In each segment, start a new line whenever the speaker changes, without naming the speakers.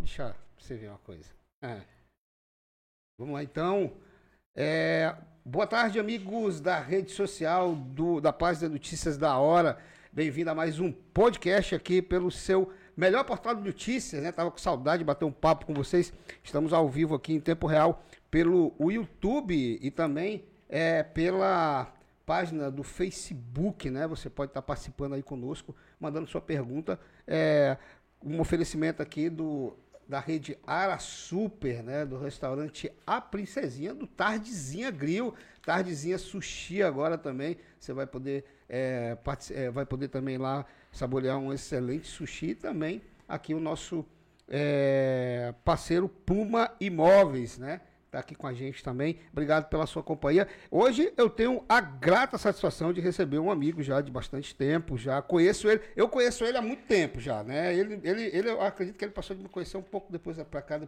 deixar você ver uma coisa. É. Vamos lá, então. É, boa tarde, amigos da rede social do, da página Notícias da Hora. Bem-vindo a mais um podcast aqui pelo seu melhor portal de notícias, né? Tava com saudade de bater um papo com vocês. Estamos ao vivo aqui em tempo real pelo YouTube e também é, pela página do Facebook, né? Você pode estar participando aí conosco, mandando sua pergunta. É, um oferecimento aqui do da rede Ara Super, né? Do restaurante A Princesinha, do Tardezinha Grill, Tardezinha Sushi agora também. Você vai poder, é, é, vai poder também lá saborear um excelente sushi e também aqui o nosso é, parceiro Puma Imóveis, né? Está aqui com a gente também. Obrigado pela sua companhia. Hoje eu tenho a grata satisfação de receber um amigo já de bastante tempo. Já conheço ele. Eu conheço ele há muito tempo já, né? Ele, ele, ele eu acredito que ele passou de me conhecer um pouco depois para cá,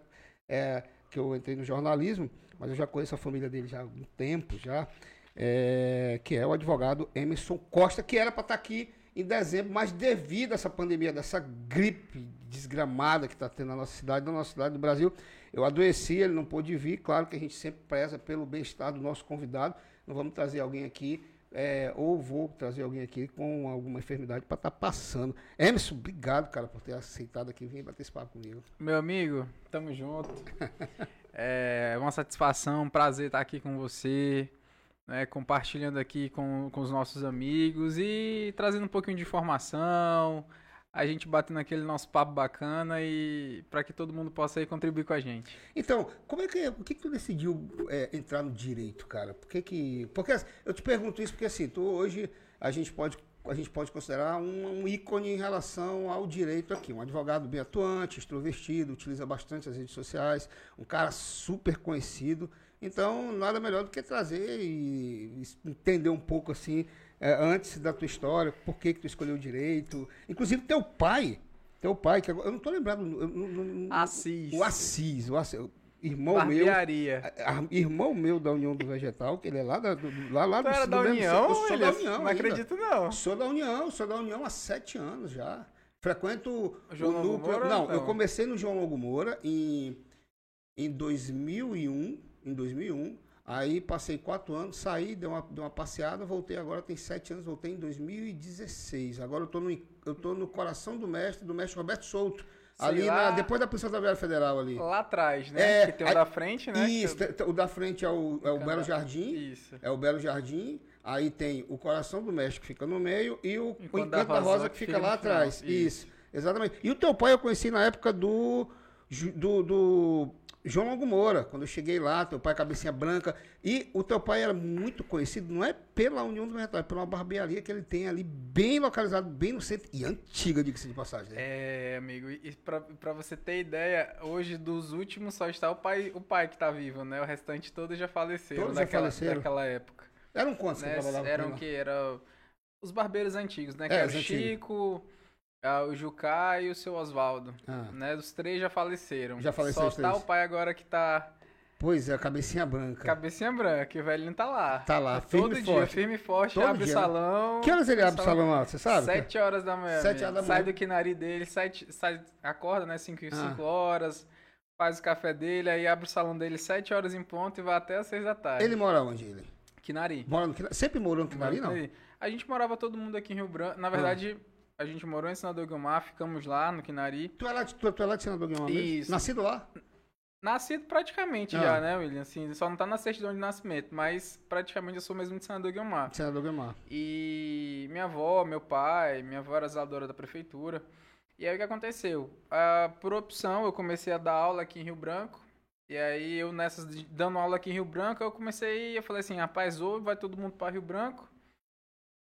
é, que eu entrei no jornalismo, mas eu já conheço a família dele já há algum tempo já. É, que é o advogado Emerson Costa, que era para estar tá aqui em dezembro, mas devido a essa pandemia, dessa gripe desgramada que está tendo na nossa cidade, na nossa cidade do Brasil, eu adoeci, ele não pôde vir. Claro que a gente sempre preza pelo bem-estar do nosso convidado. Não vamos trazer alguém aqui, é, ou vou trazer alguém aqui com alguma enfermidade para estar tá passando. Emerson, obrigado, cara, por ter aceitado aqui vir bater esse papo comigo.
Meu amigo, tamo junto. é uma satisfação, um prazer estar aqui com você. Né, compartilhando aqui com, com os nossos amigos e trazendo um pouquinho de informação, a gente batendo aquele nosso papo bacana e para que todo mundo possa aí contribuir com a gente.
Então, como é que por que, que tu decidiu é, entrar no direito, cara? Por que que porque eu te pergunto isso porque assim, tu hoje a gente pode a gente pode considerar um, um, ícone em relação ao direito aqui. Um advogado bem atuante, extrovertido, utiliza bastante as redes sociais, um cara super conhecido. Então, nada melhor do que trazer e entender um pouco assim é, antes da tua história, por que, que tu escolheu direito. Inclusive, teu pai, teu pai, que agora, eu não tô lembrado. Eu, não,
Assis.
O Assis, o Assis. Irmão
Barbearia.
meu. A, irmão meu da União do Vegetal, que ele é lá da, do, lá, lá
do, era da União?
Eu sou da União.
Não acredito, não.
Sou da União, sou da União há sete anos já. Frequento
João o núcleo. Moura,
não, não, eu comecei no João Longo Moura em, em 2001. Em 2001. Aí passei quatro anos, saí, dei uma, dei uma passeada, voltei agora, tem sete anos, voltei em 2016. Agora eu tô no, eu tô no coração do mestre, do mestre Roberto Souto. Sei ali lá, na, depois da Polícia Rodoviária Federal ali.
Lá atrás, né?
É,
que tem o da frente, né?
Isso,
eu...
o da frente é o, é o Belo Jardim.
Isso.
É o Belo Jardim. Aí tem o Coração do Mestre que fica no meio e o, o Encanto da Rosa, da Rosa que, fica, fica lá atrás. Isso. Isso. exatamente. E o teu pai eu conheci na época do, do, do João Longo Moura, quando eu cheguei lá, teu pai cabecinha branca, e o teu pai era muito conhecido, não é pela União do Mercado, é pela barbearia que ele tem ali, bem localizado, bem no centro, e antiga, diga-se de passagem. Né?
É, amigo, e pra, pra você ter ideia, hoje dos últimos só está o pai, o pai que tá vivo, né? O restante todos já faleceram
todos
daquela,
já faleceram.
daquela época.
Eram quantos
né?
que
Eram o que? Era os barbeiros antigos, né? Que é, era o Chico... Ah, o Jucá e o seu Oswaldo. Ah. Né? Os três já faleceram.
Já faleceram.
Só tá o pai agora que tá.
Pois é, a cabecinha branca.
Cabecinha branca, e o velhinho tá lá.
Tá lá,
tá
firme
Todo
e
dia,
forte.
firme e forte,
Todo
abre
dia.
o salão.
Que horas ele abre o salão lá, você sabe?
Sete horas da manhã.
Sete horas da manhã.
Sai do quinari dele, sai, sai, acorda, né, cinco,
Ah.
cinco horas, faz o café dele, aí abre o salão dele sete horas em ponto e vai até as seis da tarde.
Ele mora onde, ele?
Quinari.
Mora no Quinari? Sempre morou no Quinari, não?
A gente morava todo mundo aqui em Rio Branco. Na verdade, a gente morou em Senador Guilmar, ficamos lá no Quinari.
Tu é lá de, tu, tu é lá de Senador Guilmar mesmo?
Isso.
Nascido lá?
Nascido praticamente
Ah.
já, né, William? Assim, só não tá na certidão de nascimento, mas praticamente eu sou mesmo de Senador Guilmar.
Senador Guilmar.
E minha avó, meu pai, minha avó era zeladora da prefeitura. E aí o que aconteceu? Ah, por opção, eu comecei a dar aula aqui em Rio Branco. E aí eu nessas dando aula aqui em Rio Branco, eu comecei, eu falei assim, rapaz, ou vai todo mundo para Rio Branco,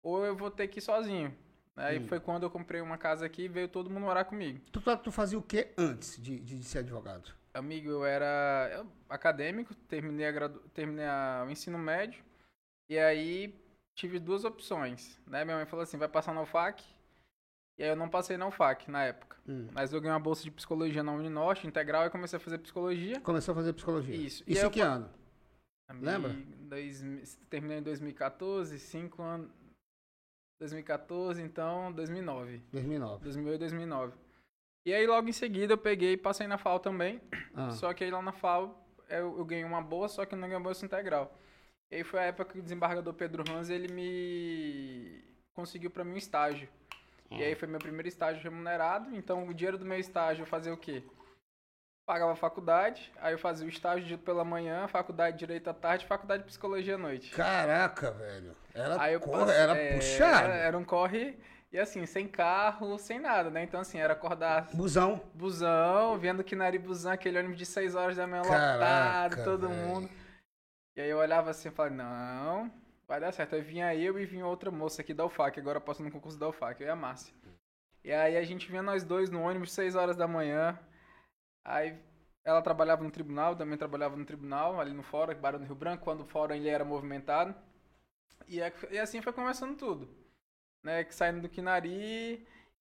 ou eu vou ter que ir sozinho. Aí
Hum.
foi quando eu comprei uma casa aqui e veio todo mundo morar comigo.
Tu, tu, tu fazia o que antes de, de, de ser advogado?
Amigo, eu era eu- acadêmico, terminei, a gradu... terminei a- o ensino médio. E aí tive duas opções, né? Minha mãe falou assim, vai passar na UFAC. E aí eu não passei na UFAC na época.
Hum.
Mas eu ganhei uma bolsa de psicologia na Uninorte, integral, e comecei a fazer psicologia.
Começou a fazer psicologia.
Isso. E
Isso em
eu
que
pa-
ano?
Amigo,
Lembra?
dois- terminei em 2014, cinco anos... 2014, então 2009.
2009.
2008 e 2009. E aí logo em seguida eu peguei e passei na FAO também. Ah. Só que aí lá na FAO eu, eu, ganhei uma bolsa, só que não ganhei uma bolsa integral. E aí foi a época que o desembargador Pedro Hans, ele me conseguiu para mim um estágio. Ah. E aí foi meu primeiro estágio remunerado, então o dinheiro do meu estágio eu fazia o quê? Pagava a faculdade, aí eu fazia o estágio pela manhã, faculdade de Direito à tarde, faculdade de Psicologia à noite.
Caraca, velho. Era, aí corre, era é, puxado.
Era, era um corre e assim, sem carro, sem nada, né? Então, assim, era acordar.
Busão.
Busão, vendo que Nari Busão, aquele ônibus de 6 horas da manhã Caraca, lotado, todo véio. mundo. E aí eu olhava assim e falava, não, vai dar certo. Aí vinha eu e vinha outra moça aqui da UFAC, agora passando no concurso da UFAC, eu e a Márcia. E aí a gente vinha nós dois no ônibus, 6 horas da manhã. Aí ela trabalhava no tribunal, também trabalhava no tribunal, ali no fórum, Barão do Rio Branco, quando o fórum ele era movimentado. E, é, e assim foi começando tudo né, que saindo do Quinari,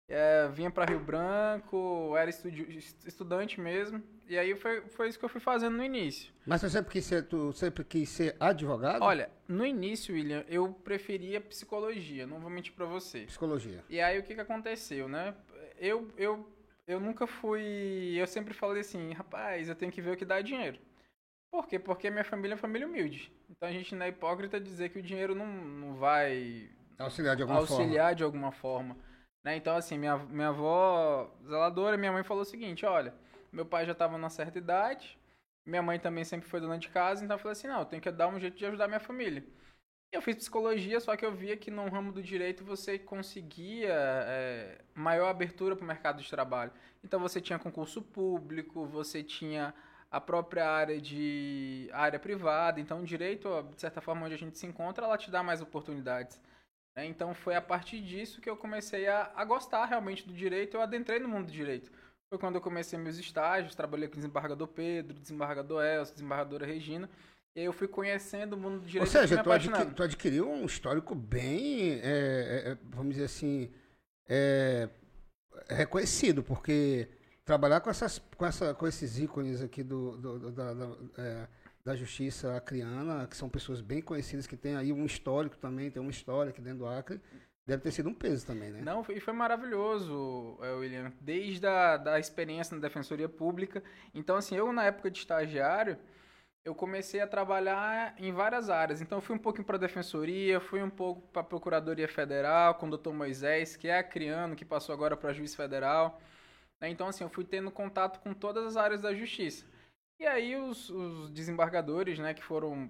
é, vinha para Rio Branco, era estudi estudante mesmo. E aí foi, foi isso que eu fui fazendo no início.
Mas você sempre quis ser, tu sempre quis ser advogado?
Olha, no início, William, eu preferia psicologia, não vou mentir para você.
Psicologia.
E aí o que, que aconteceu, né? Eu, eu, eu nunca fui. Eu sempre falei assim, rapaz, eu tenho que ver o que dá dinheiro. Por quê? Porque minha família é família humilde. Então a gente não é hipócrita dizer que o dinheiro não, não vai
Auxiliar de alguma
auxiliar forma. de alguma forma. Né? Então, assim, minha, minha avó zeladora, minha mãe falou o seguinte, olha, meu pai já estava numa certa idade, minha mãe também sempre foi dona de casa, então eu falei assim, não, eu tenho que dar um jeito de ajudar minha família. Eu fiz psicologia, só que eu via que no ramo do direito você conseguia é, maior abertura para o mercado de trabalho. Então você tinha concurso público, você tinha a própria área de área privada, então o direito, de certa forma, onde a gente se encontra, ela te dá mais oportunidades. Né? Então foi a partir disso que eu comecei a, a gostar realmente do direito, eu adentrei no mundo do direito. Foi quando eu comecei meus estágios, trabalhei com o desembargador Pedro, desembargador Elcio, desembargadora Regina. Eu fui conhecendo o mundo do direito.
Ou seja, tu, adquiri, tu, adquiriu um histórico bem, é, é, é, vamos dizer assim, é, reconhecido, porque trabalhar com, essas, com, essa, com esses ícones aqui do, do, do da, da é, da justiça acriana, que são pessoas bem conhecidas, que tem aí um histórico também, tem uma história aqui dentro do Acre. Deve ter sido um peso também, né?
Não, e foi maravilhoso, é, William. Desde a da experiência na Defensoria Pública. Então, assim, eu na época de estagiário, eu comecei a trabalhar em várias áreas. Então, fui um pouco para a Defensoria, fui um pouco para a Procuradoria Federal, com o doutor Moisés, que é acriano, que passou agora para Juiz Federal. Né? Então, assim, eu fui tendo contato com todas as áreas da justiça. E aí os, os desembargadores, né, que foram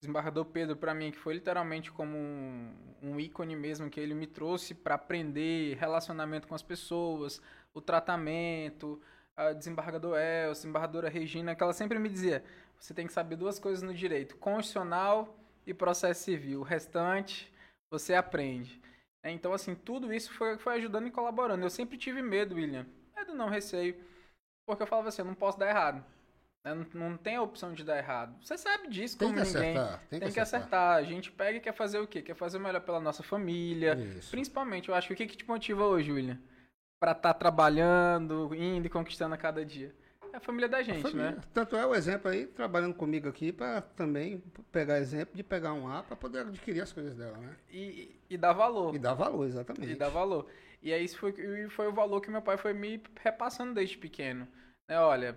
desembargador Pedro para mim que foi literalmente como um, um, ícone mesmo que ele me trouxe para aprender relacionamento com as pessoas, o tratamento, a desembargador El, a desembargadora Regina, que ela sempre me dizia, você tem que saber duas coisas no direito, constitucional e processo civil, o restante você aprende. É, então assim, tudo isso foi, foi ajudando e colaborando. Eu sempre tive medo, William, medo não, receio, porque eu falava assim, eu não posso dar errado. Né? Não, não, tem a opção de dar errado. Você sabe disso tem como ninguém. Acertar, tem, tem que, acertar. acertar. A gente pega e quer fazer o quê? Quer fazer o melhor pela nossa família. Isso. Principalmente, eu acho que o que, que te motiva hoje, William? Pra estar tá trabalhando, indo e conquistando a cada dia. É a família da gente, família. né?
Tanto é o exemplo aí, trabalhando comigo aqui, para também pegar exemplo de pegar um A para poder adquirir as coisas dela, né?
E, e dar valor.
E dar valor, exatamente.
E dar valor. E aí isso foi, foi o valor que meu pai foi me repassando desde pequeno. Né? Olha,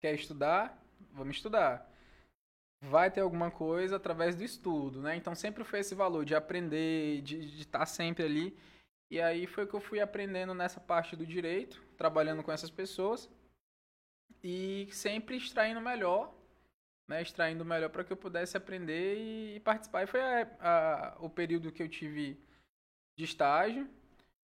Quer estudar? Vamos estudar. Vai ter alguma coisa através do estudo, né? Então sempre foi esse valor de aprender, de estar tá sempre ali. E aí foi que eu fui aprendendo nessa parte do direito, trabalhando com essas pessoas e sempre extraindo melhor, né? Extraindo melhor para que eu pudesse aprender e, participar. E foi a, a, o período que eu tive de estágio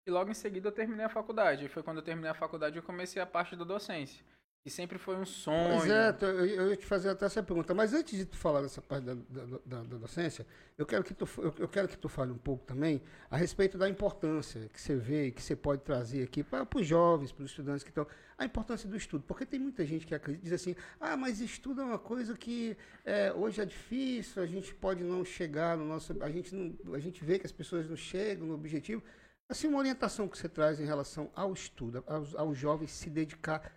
e logo em seguida eu terminei a faculdade. E foi quando eu terminei a faculdade eu comecei a parte da docência. E sempre foi um sonho.
Pois é, eu ia te fazer até essa pergunta. Mas antes de tu falar dessa parte da, da, da, da docência, eu quero, que tu, eu, quero que tu fale um pouco também a respeito da importância que você vê, que você pode trazer aqui para os jovens, para os estudantes que estão. A importância do estudo. Porque tem muita gente que acredita, diz assim, ah, mas estudo é uma coisa que é, hoje é difícil, a gente pode não chegar no nosso. A gente, não, a gente vê que as pessoas não chegam no objetivo. Assim, uma orientação que você traz em relação ao estudo, aos, aos jovens se dedicar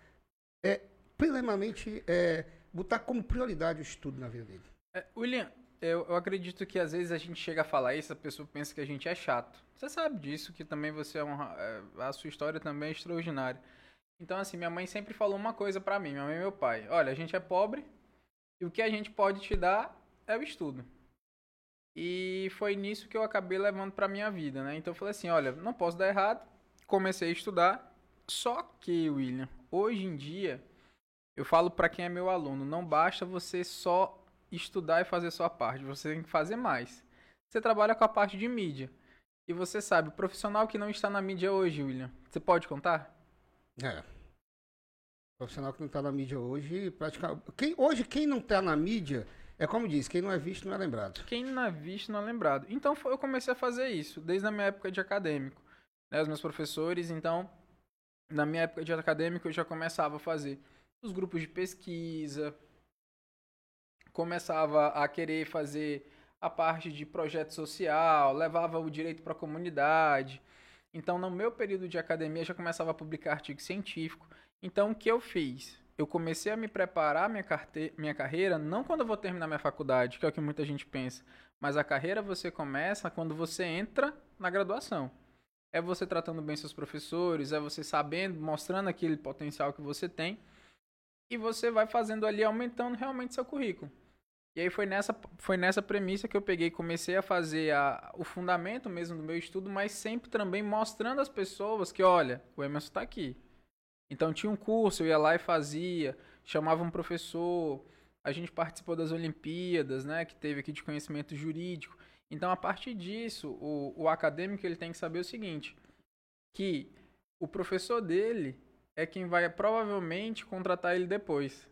é, plenamente é, botar como prioridade o estudo na vida dele.
É, William, eu, eu, acredito que às vezes a gente chega a falar isso, a pessoa pensa que a gente é chato. Você sabe disso, que também você é uma, é, a sua história também é extraordinária. Então, assim, minha mãe sempre falou uma coisa pra mim, minha mãe e meu pai. Olha, a gente é pobre e o que a gente pode te dar é o estudo. E foi nisso que eu acabei levando pra minha vida, né? Então eu falei assim, olha, não posso dar errado. Comecei a estudar. Só que, William, hoje em dia, eu falo para quem é meu aluno, não basta você só estudar e fazer sua parte, você tem que fazer mais. Você trabalha com a parte de mídia. E você sabe, o profissional que não está na mídia hoje, William, você pode contar?
É. O profissional que não está na mídia hoje, praticamente. Quem, hoje, quem não está na mídia, é como diz, quem não é visto não é lembrado.
Quem não é visto não é lembrado. Então eu comecei a fazer isso, desde a minha época de acadêmico. Né, os meus professores, então, na minha época de acadêmico, eu já começava a fazer os grupos de pesquisa, começava a querer fazer a parte de projeto social, levava o direito para a comunidade. Então, no meu período de academia, já começava a publicar artigo científico. Então, o que eu fiz? Eu comecei a me preparar minha, carte... minha carreira, não quando eu vou terminar minha faculdade, que é o que muita gente pensa, mas a carreira você começa quando você entra na graduação. É você tratando bem seus professores, é você sabendo, mostrando aquele potencial que você tem, e você vai fazendo ali, aumentando realmente seu currículo. E aí foi nessa, foi nessa premissa que eu peguei comecei a fazer a, o fundamento mesmo do meu estudo, mas sempre também mostrando às pessoas que, olha, o Emerson está aqui. Então tinha um curso, eu ia lá e fazia, chamava um professor, a gente participou das Olimpíadas, né, que teve aqui de conhecimento jurídico. Então, a partir disso, o, o acadêmico ele tem que saber o seguinte, que o professor dele é quem vai provavelmente contratar ele depois.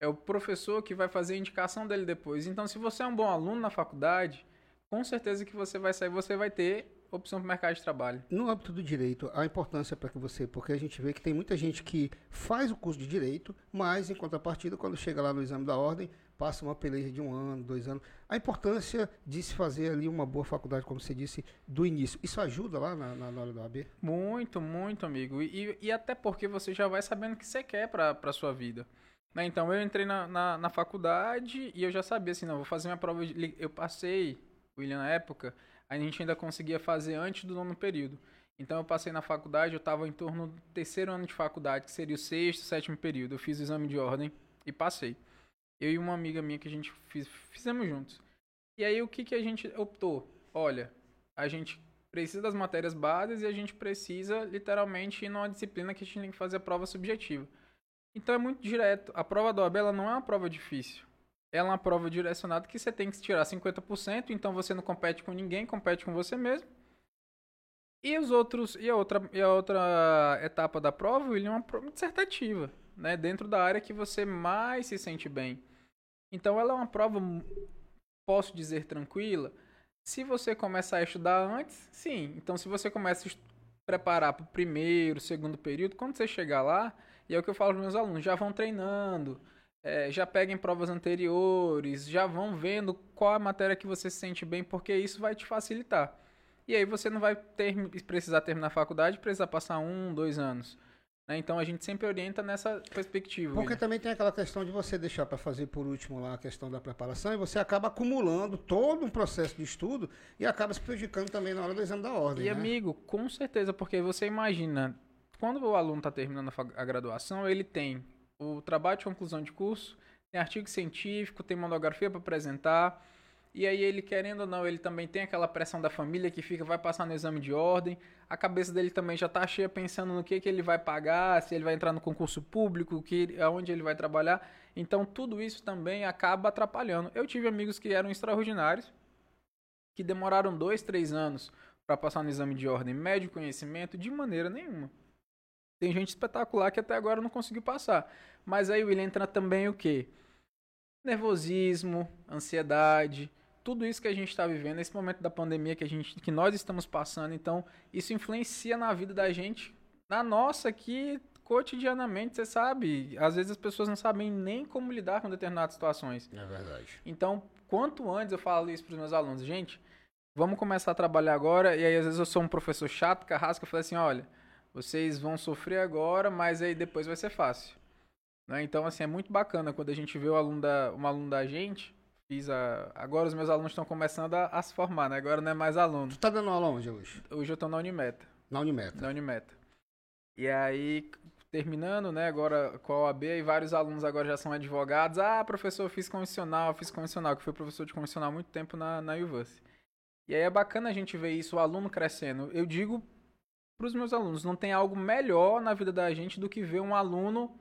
É o professor que vai fazer a indicação dele depois. Então, se você é um bom aluno na faculdade, com certeza que você vai sair, você vai ter opção para o mercado de trabalho.
No âmbito do direito, a importância para que você, porque a gente vê que tem muita gente que faz o curso de direito, mas em contrapartida, quando chega lá no exame da ordem, passa uma peleja de um ano, dois anos. A importância de se fazer ali uma boa faculdade, como você disse, do início. Isso ajuda lá na, na, hora da AB?
Muito, muito, amigo. E, e até porque você já vai sabendo o que você quer para a sua vida. Né? Então eu entrei na, na, na, faculdade e eu já sabia assim, não, vou fazer minha prova. De, eu passei, William, na época, a gente ainda conseguia fazer antes do nono período. Então eu passei na faculdade, eu estava em torno do terceiro ano de faculdade, que seria o sexto, sétimo período. Eu fiz o exame de ordem e passei. Eu e uma amiga minha que a gente fiz, fizemos juntos. E aí o que, que a gente optou? Olha, a gente precisa das matérias bases e a gente precisa literalmente ir numa disciplina que a gente tem que fazer a prova subjetiva. Então é muito direto. A prova da OAB ela não é uma prova difícil. Ela é uma prova direcionada que você tem que tirar 50%, então você não compete com ninguém, compete com você mesmo. E os outros e a outra e a outra etapa da prova, William, é uma prova dissertativa, né, dentro da área que você mais se sente bem. Então ela é uma prova posso dizer tranquila. Se você começar a estudar antes, sim. Então se você começa a preparar para o primeiro, segundo período, quando você chegar lá, e é o que eu falo para meus alunos, já vão treinando, é, já peguem provas anteriores, já vão vendo qual a matéria que você se sente bem, porque isso vai te facilitar. E aí você não vai ter, precisar terminar a faculdade, precisar passar um, dois anos. Né? Então a gente sempre orienta nessa perspectiva.
Porque também tem aquela questão de você deixar para fazer por último lá a questão da preparação e você acaba acumulando todo um processo de estudo e acaba se prejudicando também na hora do exame da ordem.
E né? amigo, com certeza, porque você imagina, quando o aluno está terminando a graduação, ele tem o trabalho de conclusão de curso, tem artigo científico, tem monografia para apresentar. E aí ele, querendo ou não, ele também tem aquela pressão da família que fica, vai passar no exame de ordem. A cabeça dele também já está cheia pensando no que, que ele vai pagar, se ele vai entrar no concurso público, que, aonde ele vai trabalhar. Então tudo isso também acaba atrapalhando. Eu tive amigos que eram extraordinários, que demoraram dois, três anos para passar no exame de ordem médio conhecimento de maneira nenhuma. Tem gente espetacular que até agora não conseguiu passar. Mas aí, William, entra também o quê? Nervosismo, ansiedade, tudo isso que a gente está vivendo, esse momento da pandemia que, a gente, que nós estamos passando. Então, isso influencia na vida da gente, na nossa aqui, cotidianamente, você sabe. Às vezes as pessoas não sabem nem como lidar com determinadas situações.
É verdade.
Então, quanto antes eu falo isso para os meus alunos, gente, vamos começar a trabalhar agora. E aí, às vezes, eu sou um professor chato, carrasco, eu falo assim: olha vocês vão sofrer agora, mas aí depois vai ser fácil. Né? Então, assim, é muito bacana quando a gente vê o aluno da, um aluno da gente. Fiz a, agora os meus alunos estão começando a, a, se formar, né? Agora não é mais aluno.
Tu tá dando aula onde hoje?
Hoje eu tô na Unimeta.
Na Unimeta.
Na Unimeta. E aí, terminando, né, agora com a OAB, e vários alunos agora já são advogados. Ah, professor, eu fiz convencional, fiz convencional, que foi professor de convencional há muito tempo na, na UVUS. E aí é bacana a gente ver isso, o aluno crescendo. Eu digo para os meus alunos, não tem algo melhor na vida da gente do que ver um aluno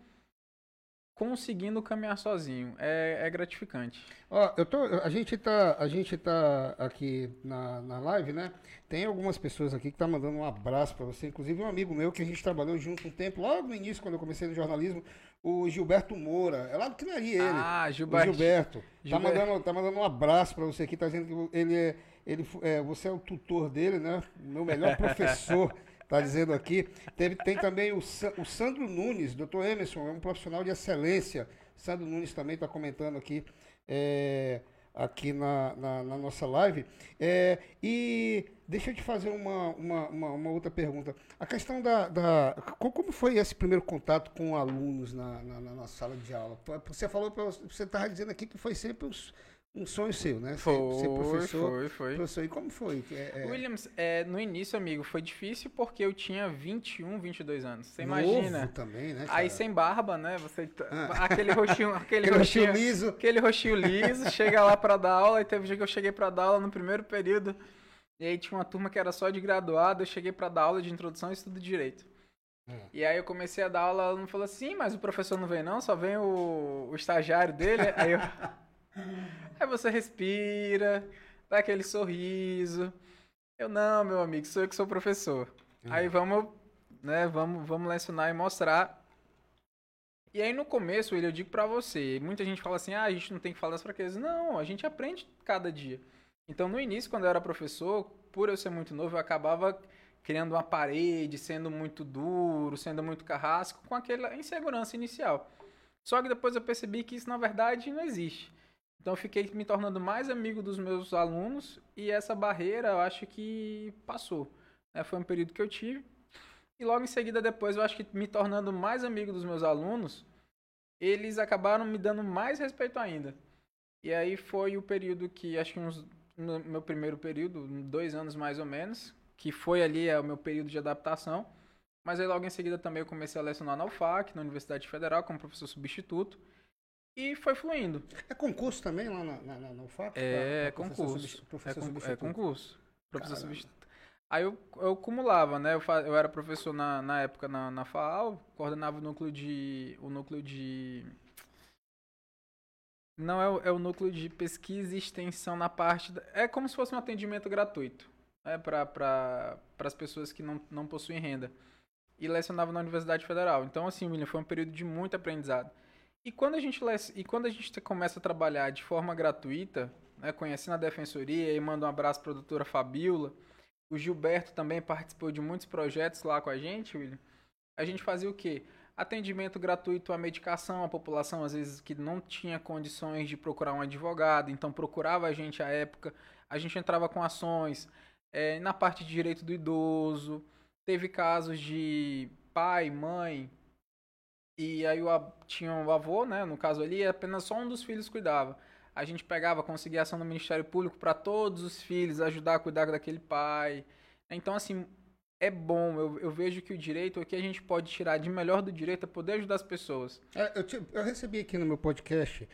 conseguindo caminhar sozinho. É, é gratificante.
Ó, eu tô, a gente tá, a gente tá aqui na, na live, né? Tem algumas pessoas aqui que tá mandando um abraço para você, inclusive um amigo meu que a gente trabalhou junto um tempo, logo no início, quando eu comecei no jornalismo, o Gilberto Moura. É lá do Quinari ele.
Ah, Gilberto.
O Gilberto. Tá mandando, tá mandando um abraço para você aqui, tá dizendo que ele é, ele, é, você é o tutor dele, né? Meu melhor professor. Está dizendo aqui. Teve, tem também o, o Sandro Nunes, doutor Emerson, é um profissional de excelência. Sandro Nunes também está comentando aqui, é, aqui na, na, na, nossa live. É, e deixa eu te fazer uma, uma, uma, uma, outra pergunta. A questão da, da. Como foi esse primeiro contato com alunos na, na, na sala de aula? Você falou, você estava dizendo aqui que foi sempre os um sonho seu, né?
Foi, ser, professor. Foi, foi.
Professor. E como foi?
É, é... Williams, é, no início, amigo, foi difícil porque eu tinha 21, 22 anos. Você
Novo
imagina?
também, né?
Cara? Aí sem barba, né? Você ah. aquele roxinho, aquele, aquele roxinho, roxinho liso, aquele roxinho liso, chega lá para dar aula e teve um dia que eu cheguei para dar aula no primeiro período. E aí tinha uma turma que era só de graduado, eu cheguei para dar aula de introdução e estudo de direito. Hum. E aí eu comecei a dar aula, ela não falou assim, mas o professor não vem não, só vem o, o estagiário dele. aí eu Aí você respira, dá aquele sorriso. Eu não, meu amigo, sou eu que sou professor. Uhum. Aí vamos, né, vamos, vamos lecionar e mostrar. E aí no começo, ele eu digo para você, muita gente fala assim: "Ah, a gente não tem que falar das fraquezas". Não, a gente aprende cada dia. Então no início, quando eu era professor, por eu ser muito novo, eu acabava criando uma parede, sendo muito duro, sendo muito carrasco, com aquela insegurança inicial. Só que depois eu percebi que isso na verdade não existe. Então eu fiquei me tornando mais amigo dos meus alunos e essa barreira eu acho que passou. Né? Foi um período que eu tive. E logo em seguida, depois, eu acho que me tornando mais amigo dos meus alunos, eles acabaram me dando mais respeito ainda. E aí foi o período que, acho que uns, no meu primeiro período, dois anos mais ou menos, que foi ali é, o meu período de adaptação. Mas aí logo em seguida também eu comecei a lecionar na UFAC, na Universidade Federal, como professor substituto. E foi fluindo.
É concurso também lá na, na, na UFAP?
É, é concurso. Professor é, con é concurso. Professor substituto. Aí eu, eu acumulava, né? Eu, eu era professor na, na época na, na FAAL, coordenava o núcleo de. o núcleo de. Não é o, é o núcleo de pesquisa e extensão na parte. Da, é como se fosse um atendimento gratuito né, para pra, as pessoas que não, não possuem renda. E lecionava na Universidade Federal. Então, assim, William, foi um período de muito aprendizado. E quando a gente, e quando a gente começa a trabalhar de forma gratuita, né, conhecendo a defensoria, e manda um abraço para a doutora Fabiola, o Gilberto também participou de muitos projetos lá com a gente, William. A gente fazia o quê? Atendimento gratuito à medicação, à população, às vezes que não tinha condições de procurar um advogado, então procurava a gente à época. A gente entrava com ações é, na parte de direito do idoso. Teve casos de pai, mãe, e aí o, tinha o avô, né? No caso ali, apenas só um dos filhos cuidava. A gente pegava, conseguia ação do Ministério Público para todos os filhos, ajudar a cuidar daquele pai. Então, assim, é bom. Eu, eu vejo que o direito, o que a gente pode tirar de melhor do direito é poder ajudar as pessoas.
É, eu, te, eu recebi aqui no meu podcast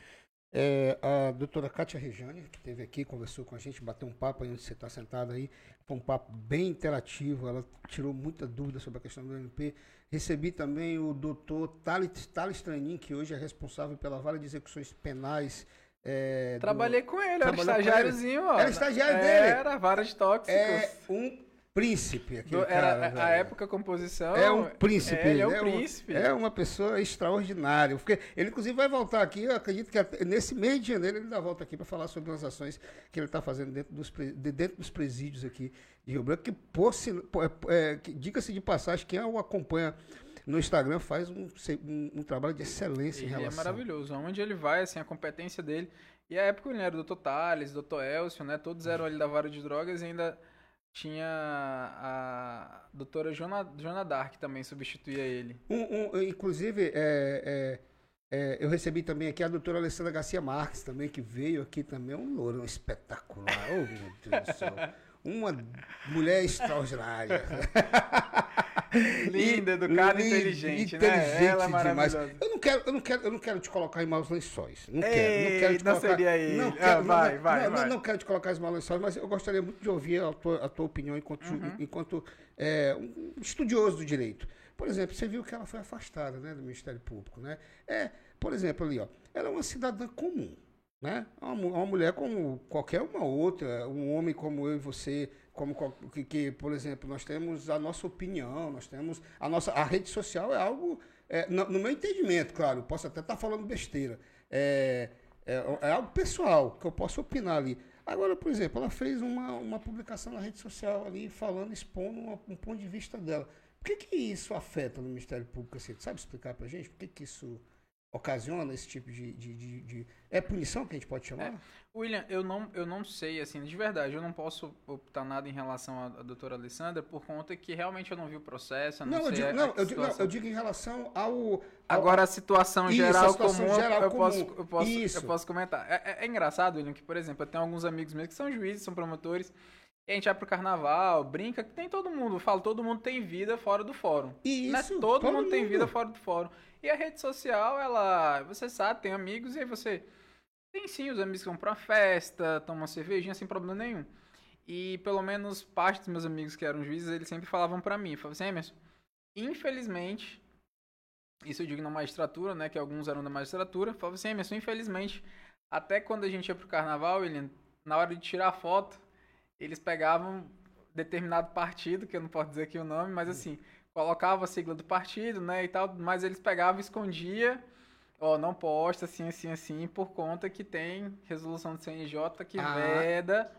é, a doutora Kátia Rejane, que esteve aqui, conversou com a gente, bateu um papo aí onde você está sentado aí. Foi um papo bem interativo, ela tirou muita dúvida sobre a questão do MP. Recebi também o doutor Thales, Thales Tranin, que hoje é responsável pela Vale de Execuções Penais. É,
Trabalhei do... com ele, era estagiáriozinho, ó.
Era estagiário
dele. Era, vários tóxicos.
É um príncipe.
Do, era cara, a época composição.
É um príncipe.
É, ele é um é príncipe.
é uma pessoa extraordinária. Porque ele, inclusive, vai voltar aqui. Eu acredito que nesse mês de janeiro ele dá volta aqui para falar sobre as ações que ele está fazendo dentro dos, dentro dos presídios aqui de Rio Branco. Que, é, é, que diga-se de passagem, quem o acompanha no Instagram faz um, um, um trabalho de excelência
ele
em relação.
é maravilhoso. Onde ele vai, assim, a competência dele. E a época ele era o Dr. Thales, Dr. Elcio, né? Todos eram ali da vara de drogas e ainda tinha a doutora Joana, Joana Dark também substituía ele.
Um, um, inclusive, é, é, é, eu recebi também aqui a doutora Alessandra Garcia Marques também, que veio aqui também, um louro espetacular. oh, meu Deus do céu. Uma mulher extraordinária.
Linda, educada inteligente, inteligente né? Ela é
maravilhosa. Eu não quero, eu não quero, eu não quero te colocar em maus lençóis. Não quero, não quero te
não colocar. Seria ele. Não, quero, ah, vai,
não,
vai,
não,
vai.
Não, quero te colocar em maus lençóis, mas eu gostaria muito de ouvir a tua, a tua opinião enquanto, uhum. enquanto é, um estudioso do direito. Por exemplo, você viu que ela foi afastada, né, do Ministério Público, né? É, por exemplo, ali, ó, ela é uma cidadã comum, né? Uma, uma mulher como qualquer uma outra, um homem como eu e você, como que, que, por exemplo, nós temos a nossa opinião, nós temos a nossa a rede social é algo é, no, no, meu entendimento, claro, posso até estar tá falando besteira, é, é, é, algo pessoal que eu posso opinar ali. Agora, por exemplo, ela fez uma, uma publicação na rede social ali falando, expondo um, um ponto de vista dela. Por que, que isso afeta no Ministério Público? Você sabe explicar para gente? Por que, que isso ocasiona esse tipo de, de, de, de, É punição que a gente pode chamar? É.
William, eu não, eu não sei, assim, de verdade, eu não posso optar nada em relação à, à doutora Alessandra por conta que realmente eu não vi o processo. não,
não, eu digo, não, eu digo, não, eu digo, em relação ao. ao
Agora a situação isso, geral a situação comum, geral eu, comum. Posso, eu, posso, isso. eu posso comentar. É, é, é engraçado, William, que, por exemplo, eu tenho alguns amigos meus que são juízes, são promotores. E a gente vai pro carnaval, brinca, que tem todo mundo. Eu falo, todo mundo tem vida fora do fórum.
Isso,
né? todo, todo mundo, mundo tem vida fora do fórum. E a rede social, ela, você sabe, tem amigos e aí você tem sim os amigos que vão pra festa, tomam uma cervejinha sem problema nenhum. E pelo menos parte dos meus amigos que eram juízes, eles sempre falavam para mim, falavam assim, Emerson, infelizmente, isso eu digo na magistratura, né, que alguns eram da magistratura, falavam assim, Emerson, infelizmente, até quando a gente ia pro carnaval, ele, na hora de tirar foto, eles pegavam determinado partido, que eu não posso dizer aqui o nome, mas assim, colocava a sigla do partido, né, e tal, mas eles pegavam e escondia, ó, não posta assim, assim, assim, por conta que tem resolução do CNJ que ah. veda,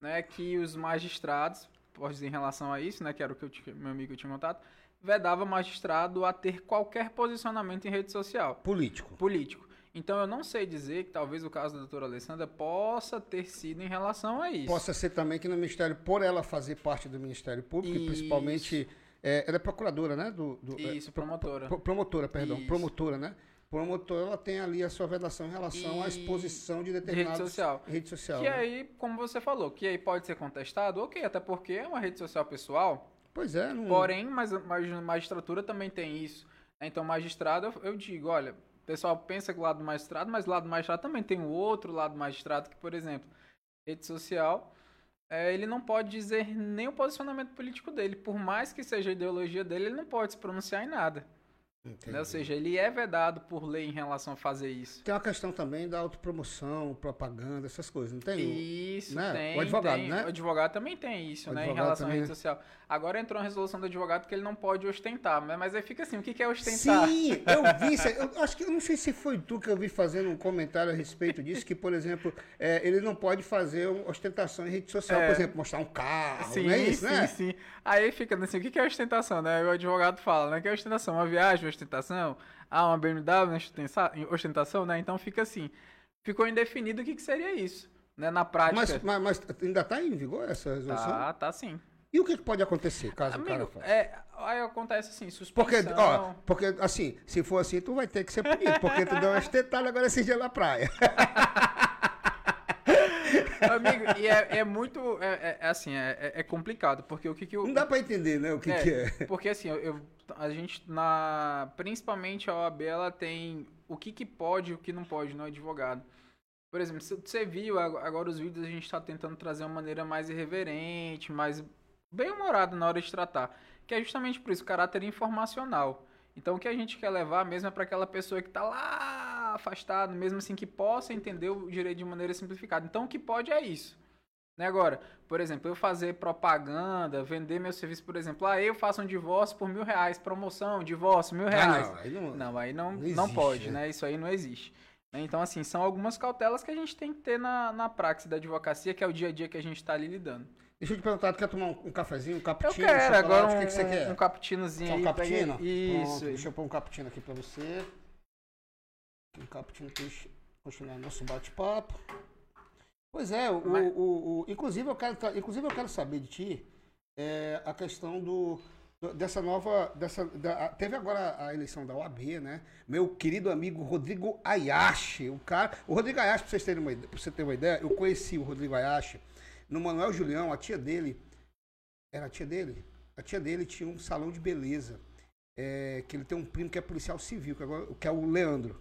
né, que os magistrados, posso dizer em relação a isso, né, que era o que eu, meu amigo tinha contato, vedava magistrado a ter qualquer posicionamento em rede social.
Político.
Político. Então eu não sei dizer que talvez o caso da doutora Alessandra possa ter sido em relação a isso.
Possa ser também que no Ministério, por ela fazer parte do Ministério Público, isso. e principalmente é, ela é procuradora, né? Do, do
é, Isso, promotora.
Pro, promotora, perdão. Isso. Promotora, né? Promotora, ela tem ali a sua vedação em relação e... à exposição de determinados...
De rede social.
Rede social.
Que né? aí, como você falou, que aí pode ser contestado, ok, até porque é uma rede social pessoal.
Pois é. Não...
Porém, mas, mas magistratura também tem isso. Então, magistrado, eu, eu digo, olha, pessoal pensa que o lado do magistrado, mas o lado do magistrado também tem o outro lado do magistrado, que, por exemplo, rede social é, ele não pode dizer nem o posicionamento político dele. Por mais que seja a ideologia dele, ele não pode se pronunciar em nada. Né? Ou seja, ele é vedado por lei em relação a fazer isso.
Tem uma questão também da autopromoção, propaganda, essas coisas, não tem?
Isso, né? tem. O advogado, tem. né? O advogado também tem isso, o né? Em relação também... à rede social. Agora entrou a resolução do advogado que ele não pode ostentar, né? mas aí fica assim, o que é ostentar?
Sim, eu vi, eu acho que, eu não sei se foi tu que eu vi fazendo um comentário a respeito disso, que, por exemplo, é, ele não pode fazer ostentação em rede social, é. por exemplo, mostrar um carro, sim, não é isso,
sim,
né?
Sim, sim. Aí fica assim, o que é ostentação, né? O advogado fala, né? Que é ostentação? Uma viagem, uma ostentação? Ah, uma BMW, ostentação, né? Então fica assim, ficou indefinido o que, que seria isso, né? Na prática.
Mas, mas, mas ainda está em vigor essa resolução?
Ah, tá sim.
E o que pode acontecer caso Amigo, o cara faça?
É, aí acontece assim, suspensão...
Porque, ó, porque, assim, se for assim, tu vai ter que ser punido, porque tu deu uma estetada agora esse dia na praia.
Amigo, e é, é muito, é, é assim, é, é, complicado, porque o que que eu...
Não dá pra entender, né, o que é, que é.
Porque, assim, eu, a gente, na, principalmente a OAB, ela tem o que que pode e o que não pode no advogado. Por exemplo, você viu agora os vídeos, a gente está tentando trazer uma maneira mais irreverente, mais bem humorado na hora de tratar. Que é justamente por isso, caráter informacional. Então o que a gente quer levar mesmo é para aquela pessoa que está lá afastado, mesmo assim que possa entender o direito de maneira simplificada. Então o que pode é isso. Né? Agora, por exemplo, eu fazer propaganda, vender meu serviço, por exemplo, ah, eu faço um divórcio por mil reais, promoção, divórcio, mil reais. Ah, não, aí não, não, aí não, não, existe, não pode, né? Isso aí não existe. Então, assim, são algumas cautelas que a gente tem que ter na, na prática da advocacia, que é o dia a dia que a gente está ali lidando.
Deixa eu te perguntar, tu quer tomar um, um cafezinho, um cappuccino?
Eu quero, agora um, o que, que você um, quer? Um cappuccinozinho
aí. Um cappuccino?
Isso.
deixa eu pôr um cappuccino aqui pra você. Um cappuccino pra continuar nosso bate-papo. Pois é, o, Mas... o, o, inclusive, eu quero, inclusive eu quero saber de ti é, a questão do, dessa nova. Dessa, da, teve agora a eleição da OAB, né? Meu querido amigo Rodrigo Ayashi. O cara. O Rodrigo Ayashi, pra vocês terem uma, pra você ter uma ideia, eu conheci o Rodrigo Ayashi no Manuel Julião, a tia dele. Era a tia dele? a tia dele tinha um salão de beleza. É, que ele tem um primo que é policial civil, que, agora, que é o Leandro,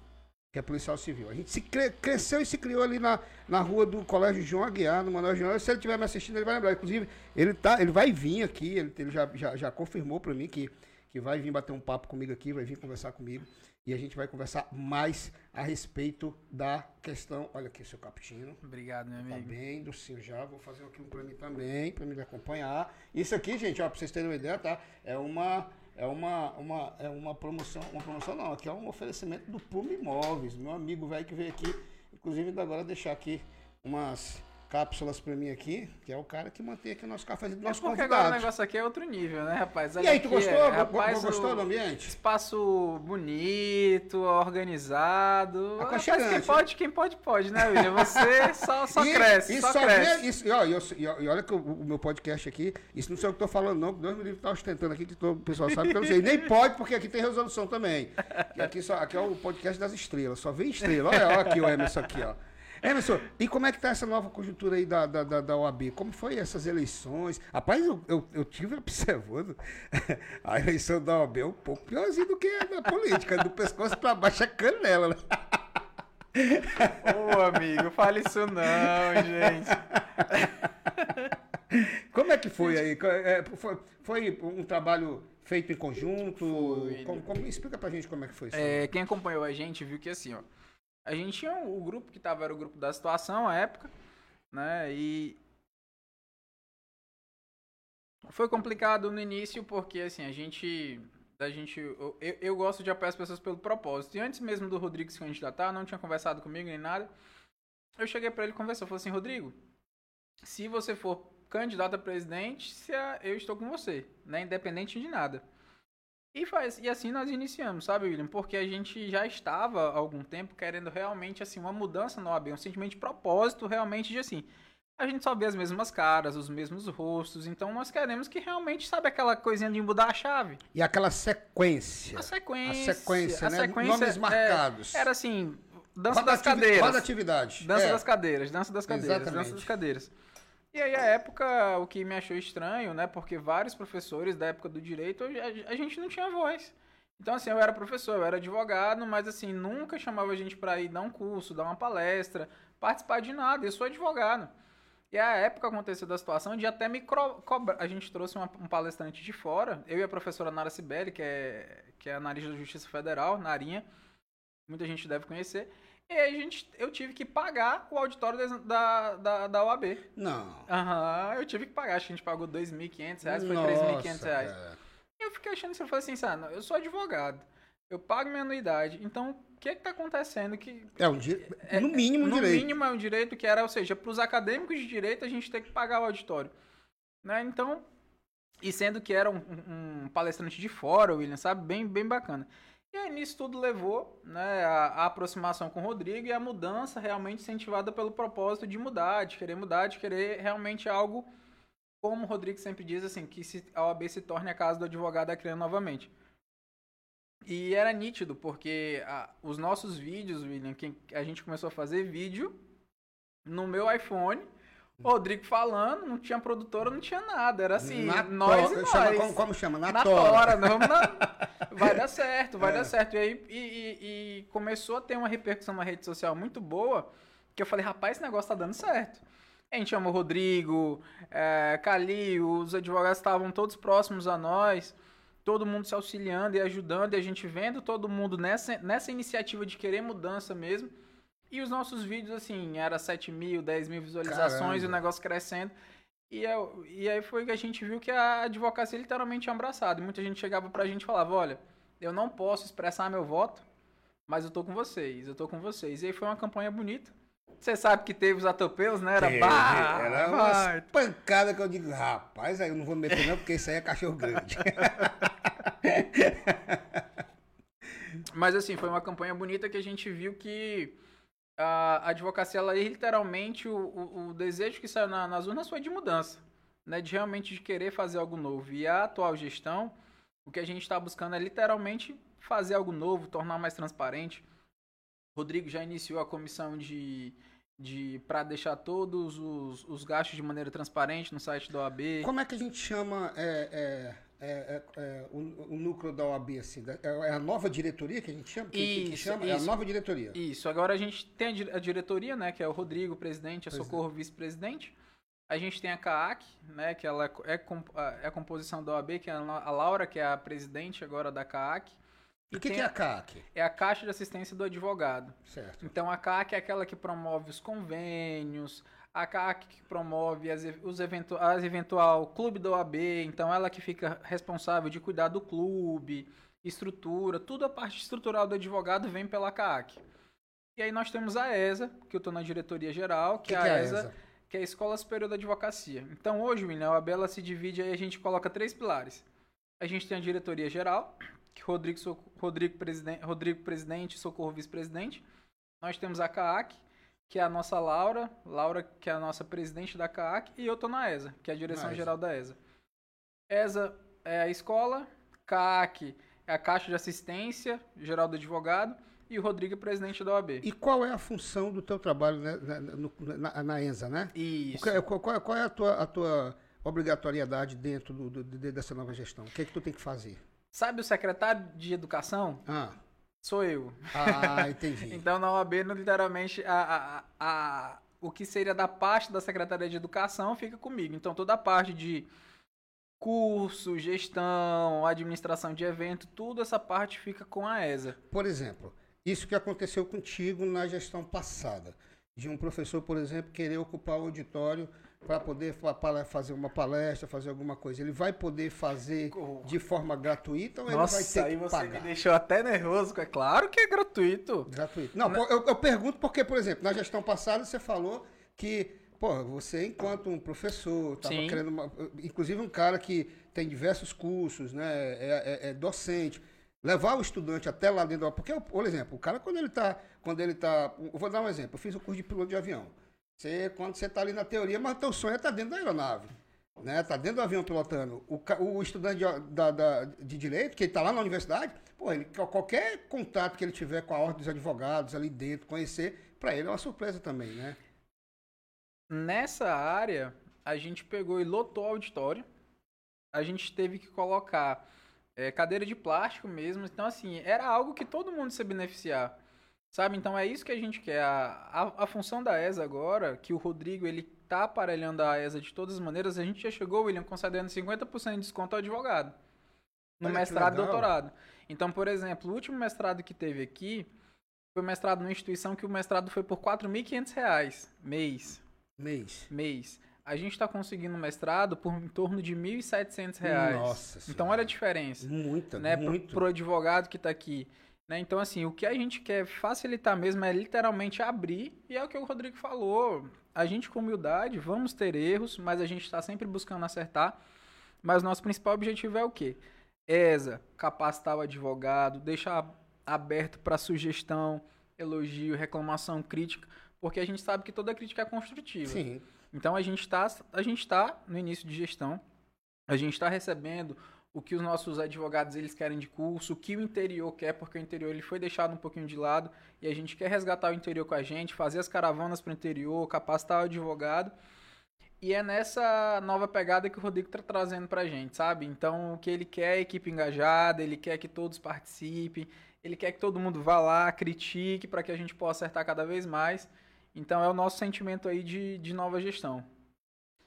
que é policial civil. A gente se cre cresceu e se criou ali na, na rua do Colégio João Aguiar, no Manuel João. Se ele estiver me assistindo, ele vai lembrar. Inclusive, ele, tá, ele vai vir aqui, ele, ele já, já, já confirmou para mim que, que vai vir bater um papo comigo aqui, vai vir conversar comigo. E a gente vai conversar mais a respeito da questão. Olha aqui, seu cappuccino.
Obrigado, meu
Tá
amigo.
bem, do seu já. Vou fazer aqui um pra mim também, pra me acompanhar. Isso aqui, gente, ó, pra vocês terem uma ideia, tá? É uma. É uma, uma, é uma promoção, uma promoção não, aqui é um oferecimento do Plume Imóveis, meu amigo velho que veio aqui, inclusive ainda agora deixar aqui umas cápsulas pra mim aqui, que é o cara que mantém aqui o nosso café do
É
nosso
porque agora o
convidado.
negócio aqui é outro nível, né, rapaz?
E
Olha
aí, tu gostou?
é, rapaz,
gostou do ambiente?
Espaço bonito, organizado.
Aconchegante,
quem pode, quem pode, pode, né, William? Você só, só
E-
cresce,
e
só,
só
cresce.
vê- isso- e, ó, e e e olha que o, o meu podcast aqui, isso não sei o que eu tô falando, não, que Deus me livre tá ostentando aqui, que todo o pessoal sabe que eu não sei. Nem pode, porque aqui tem resolução também. E aqui, só, aqui é o podcast das estrelas, só vem estrela. Olha, olha aqui o Emerson aqui, ó. Emerson, e como é que tá essa nova conjuntura aí da, da, da, da OAB? Como foi essas eleições? Rapaz, eu, eu, eu tive observando a eleição da OAB é um pouco piorzinha do que a da política, do pescoço pra baixo é canela, né?
Ô, amigo, fale isso não, gente.
Como é que foi aí? É, foi, foi um trabalho feito em conjunto? Como, como- explica pra gente como é que foi isso.
É, quem acompanhou a gente viu que assim, ó. A gente tinha o grupo que tava, era o grupo da situação à época, né? E. Foi complicado no início porque, assim, a gente. A gente eu, eu- gosto de apoiar as pessoas pelo propósito. E antes mesmo do Rodrigo se candidatar, não tinha conversado comigo nem nada. Eu cheguei pra ele conversei. Eu falei assim: Rodrigo, se você for candidato a presidente, eu estou com você, né? Independente de nada. E, faz, e assim nós iniciamos, sabe, William? Porque a gente já estava há algum tempo querendo realmente assim uma mudança no OAB, um sentimento de propósito realmente de assim. A gente só vê as mesmas caras, os mesmos rostos, então nós queremos que realmente, sabe aquela coisinha de mudar a chave?
E aquela sequência.
A sequência.
A sequência,
a
né?
sequência,
Nomes
é,
marcados.
Era assim, dança das
ativi-
cadeiras.
roda atividade.
Dança
É.
das cadeiras, dança das cadeiras,
Exatamente.
dança das cadeiras. E aí, a época, o que me achou estranho, né? Porque vários professores da época do direito, a, gente não tinha voz. Então, assim, eu era professor, eu era advogado, mas, assim, nunca chamava a gente pra ir dar um curso, dar uma palestra, participar de nada. Eu sou advogado. E a época aconteceu da situação de até me cobrar. A gente trouxe uma- um palestrante de fora, eu e a professora Nara Sibeli, que é, que é analista da Justiça Federal, Narinha. Muita gente deve conhecer. E aí a gente, eu tive que pagar o auditório da, da, da, OAB.
Não.
Aham, eu tive que pagar. Acho que a gente pagou 2.500 reais, foi R$
Nossa,
3.500. reais.
cara.
E eu fiquei achando isso, eu falei assim, sabe, eu sou advogado, eu pago minha anuidade, então o que que tá acontecendo que...
É um di... no mínimo um
no
direito.
mínimo é um direito que era, ou seja, para os acadêmicos de direito a gente tem que pagar o auditório. Né? Então, e sendo que era um, um- um palestrante de fora, William, sabe? Bem, bem bacana. E aí nisso tudo levou né, a, a aproximação com o Rodrigo e a mudança realmente incentivada pelo propósito de mudar, de querer mudar, de querer realmente algo, como o Rodrigo sempre diz, assim, que se, a OAB se torne a casa do advogado a criando novamente. E era nítido, porque a- os nossos vídeos, William, que a gente começou a fazer vídeo no meu iPhone, Rodrigo falando, não tinha produtora, não tinha nada. Era assim,
Na
nós
to-
e nós.
chama- como, como chama? Na,
Na
tora.
tora, vamos na... Vai dar certo, vai
É.
dar certo. E aí e, e- e começou a ter uma repercussão na rede social muito boa, que eu falei, rapaz, esse negócio tá dando certo. A gente chamou o Rodrigo, é, Cali, os advogados estavam todos próximos a nós, todo mundo se auxiliando e ajudando, e a gente vendo todo mundo nessa, nessa iniciativa de querer mudança mesmo. E os nossos vídeos, assim, era 7 mil, 10 mil visualizações, e o
Caramba.
negócio crescendo. E, eu- e aí foi que a gente viu que a advocacia literalmente tinha abraçado. Muita gente chegava pra gente e falava, olha, eu não posso expressar meu voto, mas eu tô com vocês, eu tô com vocês. E aí foi uma campanha bonita. Você sabe que teve os atropelos, né? Era
Teve,
bah,
Era
vai.
umas pancadas que eu digo, rapaz, aí eu não vou me meter não, porque isso aí é cachorro grande.
Mas assim, foi uma campanha bonita que a gente viu que a advocacia, ela literalmente, o, o, o desejo que saiu na- nas urnas foi de mudança, né? De realmente de querer fazer algo novo. E a atual gestão, o que a gente está buscando é literalmente fazer algo novo, tornar mais transparente. Rodrigo já iniciou a comissão de, de para deixar todos os, os gastos de maneira transparente no site da OAB.
Como é que a gente chama é, é, é, é, é, o, o, núcleo da OAB, assim? É a nova diretoria que a gente chama? Que, isso, que chama? Isso. É a nova diretoria.
Isso, agora a gente tem a diretoria, né? Que é o Rodrigo, presidente, a Socorro, vice-presidente. A gente tem a CAAC, né? Que ela é, é a composição da OAB, que é a Laura, que é a presidente agora da CAAC.
E o que, que, é a CAC?
É a Caixa de Assistência do Advogado.
Certo.
Então a CAC é aquela que promove os convênios, a CAC que promove as, os eventu as eventual clube da OAB, então ela que fica responsável de cuidar do clube, estrutura, tudo a parte estrutural do advogado vem pela CAC. E aí nós temos a ESA, que eu estou na diretoria geral, que, que é a, que é ESA, ESA, que é a Escola Superior da Advocacia. Então hoje, William, a OAB ela se divide aí, a gente coloca três pilares. A gente tem a diretoria geral, que Rodrigo, Rodrigo, presidente, Rodrigo presidente, Socorro vice-presidente. Nós temos a CAAC, que é a nossa Laura, Laura que é a nossa presidente da CAAC, e eu estou na ESA, que é a direção geral da ESA. ESA é a escola, CAAC é a Caixa de Assistência Geral do Advogado, e o Rodrigo é presidente da OAB.
E qual é a função do teu trabalho né, na, na, na, ESA, né?
Isso.
Qual, qual, qual é a tua, a tua obrigatoriedade dentro do, do, dessa nova gestão? O que é que tu tem que fazer?
Sabe o secretário de educação?
Ah.
Sou eu.
Ah, entendi.
então na OAB, literalmente, a, a, a, o que seria da parte da Secretaria de Educação fica comigo. Então toda a parte de curso, gestão, administração de evento, tudo essa parte fica com a ESA.
Por exemplo, isso que aconteceu contigo na gestão passada, de um professor, por exemplo, querer ocupar o auditório para poder fazer uma palestra, fazer alguma coisa. Ele vai poder fazer de forma gratuita ou
Nossa,
ele vai ter
aí
que
você
pagar?
me deixou até nervoso. É claro que é gratuito.
Gratuito. Não, eu, eu pergunto porque, por exemplo, na gestão passada você falou que Pô, você enquanto um professor, estava querendo uma, inclusive um cara que tem diversos cursos, né, é, é, é, docente, levar o estudante até lá dentro, porque por exemplo, o cara quando ele está, quando ele tá, vou dar um exemplo, eu fiz o curso de piloto de avião. Você, quando você está ali na teoria, mas o teu sonho é estar tá dentro da aeronave. Né? Tá dentro do avião pilotando. O, o estudante de, da, da, de direito, que está lá na universidade, pô, ele, qualquer contato que ele tiver com a ordem dos advogados ali dentro, conhecer, para ele é uma surpresa também, né?
Nessa área, a gente pegou e lotou o auditório. A gente teve que colocar é, cadeira de plástico mesmo. Então, assim, era algo que todo mundo se beneficiar. Sabe? Então é isso que a gente quer. A, a, a, função da ESA agora, que o Rodrigo ele tá aparelhando a ESA de todas as maneiras, a gente já chegou, William, concedendo 50% de desconto ao advogado. No Olha, mestrado e doutorado. Então, por exemplo, o último mestrado que teve aqui foi mestrado numa instituição que o mestrado foi por R$ 4.500 mês.
Mês.
Mês. A gente está conseguindo mestrado por em torno de R$ 1.700.
Nossa
Então, olha a diferença.
Muita,
né?
muito.
Para o advogado que está aqui. Né? Então, assim, o que a gente quer facilitar mesmo é literalmente abrir, e é o que o Rodrigo falou. A gente, com humildade, vamos ter erros, mas a gente está sempre buscando acertar. Mas nosso principal objetivo é o quê? ESA, capacitar o advogado, deixar aberto para sugestão, elogio, reclamação, crítica, porque a gente sabe que toda crítica é construtiva.
Sim.
Então a gente está a gente tá no início de gestão, a gente está recebendo o que os nossos advogados eles querem de curso, o que o interior quer, porque o interior ele foi deixado um pouquinho de lado e a gente quer resgatar o interior com a gente, fazer as caravanas para o interior, capacitar o advogado. E é nessa nova pegada que o Rodrigo está trazendo para a gente, sabe? Então, o que ele quer é equipe engajada, ele quer que todos participem, ele quer que todo mundo vá lá, critique, para que a gente possa acertar cada vez mais. Então, é o nosso sentimento aí de, de nova gestão.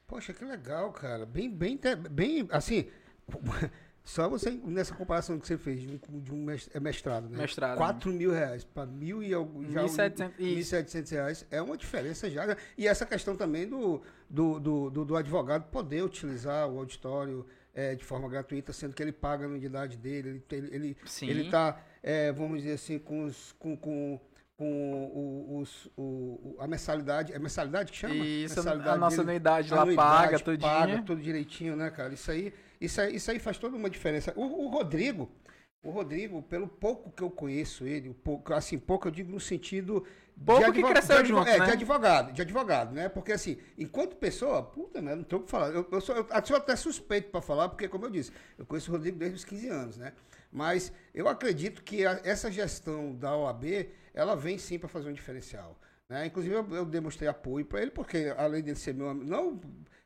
Poxa, que legal, cara. Bem, bem, bem, assim, só você, nessa comparação que você fez de um, de um é mestrado, né?
Mestrado.
4 mil reais para mil e algum. 1.700 reais é uma diferença já. Né? E essa questão também do, do, do, do, do advogado poder utilizar o auditório é, de forma gratuita, sendo que ele paga a anuidade dele, ele ele, ele está, é, vamos dizer assim, com os. Com, com, com os, o, a mensalidade, é mensalidade que chama?
Isso,
mensalidade
a nossa dele, anuidade lá paga, tudo
Paga tudo direitinho, né, cara? Isso aí isso aí, isso aí faz toda uma diferença. O, o Rodrigo, o Rodrigo, pelo pouco que eu conheço ele, pouco, assim, pouco eu digo no sentido
pouco de, advogado, que cresceu
de,
junto,
é,
né?
de advogado, de advogado, né? Porque assim, enquanto pessoa, puta, né? Não tenho o que falar. Eu, eu, sou, eu sou até suspeito para falar, porque como eu disse, eu conheço o Rodrigo desde os 15 anos, né? Mas eu acredito que a, essa gestão da OAB, ela vem sim para fazer um diferencial. Né? Inclusive eu, eu demonstrei apoio para ele, porque além dele ser meu amigo, não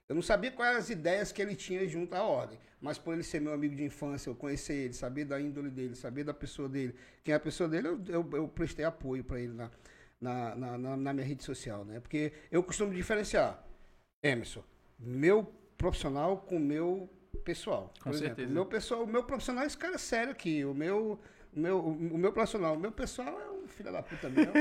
Eu não sabia quais eram as ideias que ele tinha junto à ordem, mas por ele ser meu amigo de infância, eu conhecer ele, saber da índole dele, saber da pessoa dele, quem é a pessoa dele, eu, eu, eu prestei apoio para ele na, na, na, na, minha rede social, né? Porque eu costumo diferenciar, Emerson, meu profissional com meu pessoal.
Com
exemplo,
certeza.
o meu pessoal, o meu profissional é esse cara sério aqui, o meu o meu, o meu profissional, o meu pessoal é filho da puta mesmo.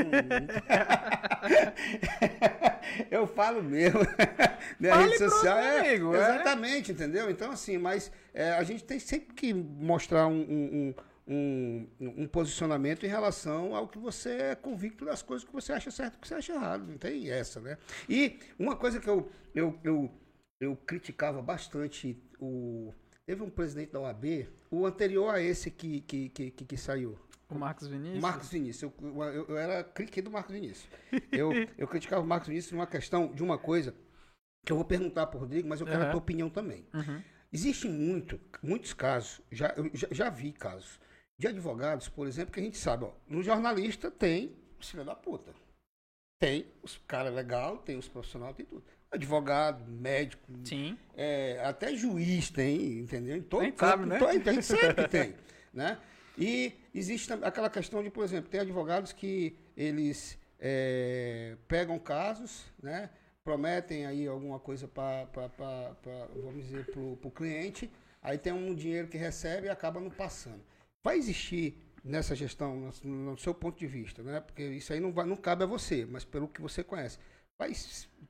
eu falo mesmo. Minha
Fale
rede social é.
amigo, é.
exatamente, entendeu? Então, assim, mas é, a gente tem sempre que mostrar um, um, um, um posicionamento em relação ao que você é convicto das coisas que você acha certo e que você acha errado. Não tem essa, né? E uma coisa que eu, eu, eu, eu criticava bastante o. Teve um presidente da OAB, o anterior a esse que, que, que, que, que saiu.
O Marcos Vinícius?
Marcos Vinícius. Eu, eu, eu era crítico do Marcos Vinícius. Eu, eu criticava o Marcos Vinícius numa questão de uma coisa que eu vou perguntar para o Rodrigo, mas eu quero a
Aham.
tua opinião também.
Uhum.
Existem muito, muitos casos, já, eu já, já vi casos, de advogados, por exemplo, que a gente sabe, ó, no jornalista tem os filhos da puta. Tem os caras legal, tem os profissionais, tem tudo. Advogado, médico,
Sim.
é, até juiz tem, entendeu? Em todo canto,
sabe, né?
todo- a gente sabe que tem, né? E existe aquela questão de, por exemplo, tem advogados que eles é, pegam casos, né? Prometem aí alguma coisa para, vamos dizer, para o cliente, aí tem um dinheiro que recebe e acaba não passando. Vai existir nessa gestão, no, seu ponto de vista, né? Porque isso aí não, vai, não cabe a você, mas pelo que você conhece. Vai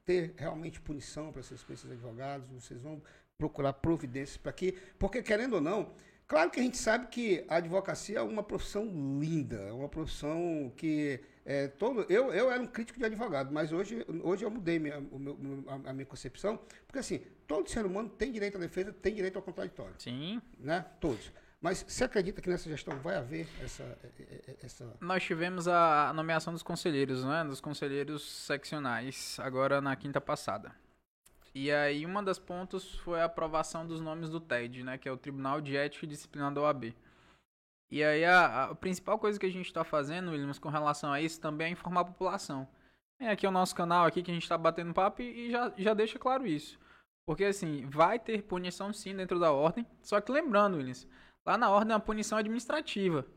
ter realmente punição para esses, esses advogados? Vocês vão procurar providências para que. Porque, querendo ou não, claro que a gente sabe que a advocacia é uma profissão linda, é uma profissão que. É, todo, eu, eu era um crítico de advogado, mas hoje, hoje eu mudei minha, a, a minha concepção, porque assim, todo ser humano tem direito à defesa, tem direito ao contraditório
Sim.
né? Todos. Mas você acredita que nessa gestão vai haver essa. essa...
Nós tivemos a nomeação dos conselheiros, né? Dos conselheiros seccionais, agora na quinta passada. E aí, uma das pontos foi a aprovação dos nomes do TED, né? Que é o Tribunal de Ética e Disciplina da OAB. E aí, a, a principal coisa que a gente está fazendo, Williams, com relação a isso, também é informar a população. É aqui o nosso canal aqui que a gente está batendo papo e, já, já deixa claro isso. Porque, assim, vai ter punição sim dentro da ordem. Só que lembrando, Williams, lá na ordem é uma punição administrativa.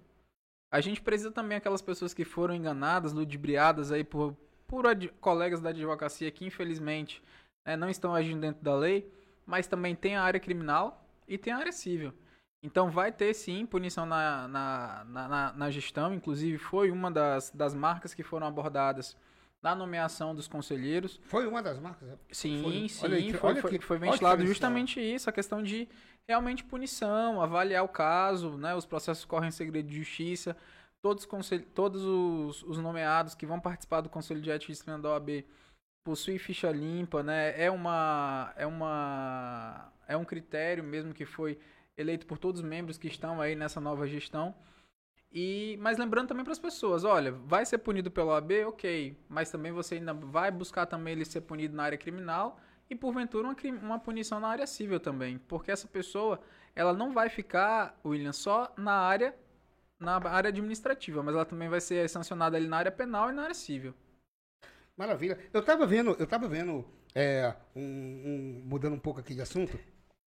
A gente precisa também aquelas pessoas que foram enganadas, ludibriadas aí por, por colegas da advocacia que infelizmente né, não estão agindo dentro da lei, mas também tem a área criminal e tem a área civil. Então vai ter sim punição na, na, na, na- gestão, inclusive foi uma das, das marcas que foram abordadas na nomeação dos conselheiros.
Foi uma das marcas?
Sim,
Foi.
sim,
Olha
foi,
olha
foi,
que-
foi ventilado justamente isso, a questão de realmente punição, avaliar o caso, né? Os processos correm em segredo de justiça, todos, todos os, os nomeados que vão participar do Conselho de Ética e Disciplina da OAB possuem ficha limpa, né? É uma é uma é um critério mesmo que foi eleito por todos os membros que estão aí nessa nova gestão. E, mas lembrando também para as pessoas, olha, vai ser punido pela OAB, ok, mas também você ainda vai buscar também ele ser punido na área criminal e porventura uma, uma punição na área civil também, porque essa pessoa ela não vai ficar, William, só na área na área administrativa, mas ela também vai ser sancionada ali na área penal e na área civil.
Maravilha. Eu tava vendo, eu tava vendo, é, um, um- mudando um pouco aqui de assunto,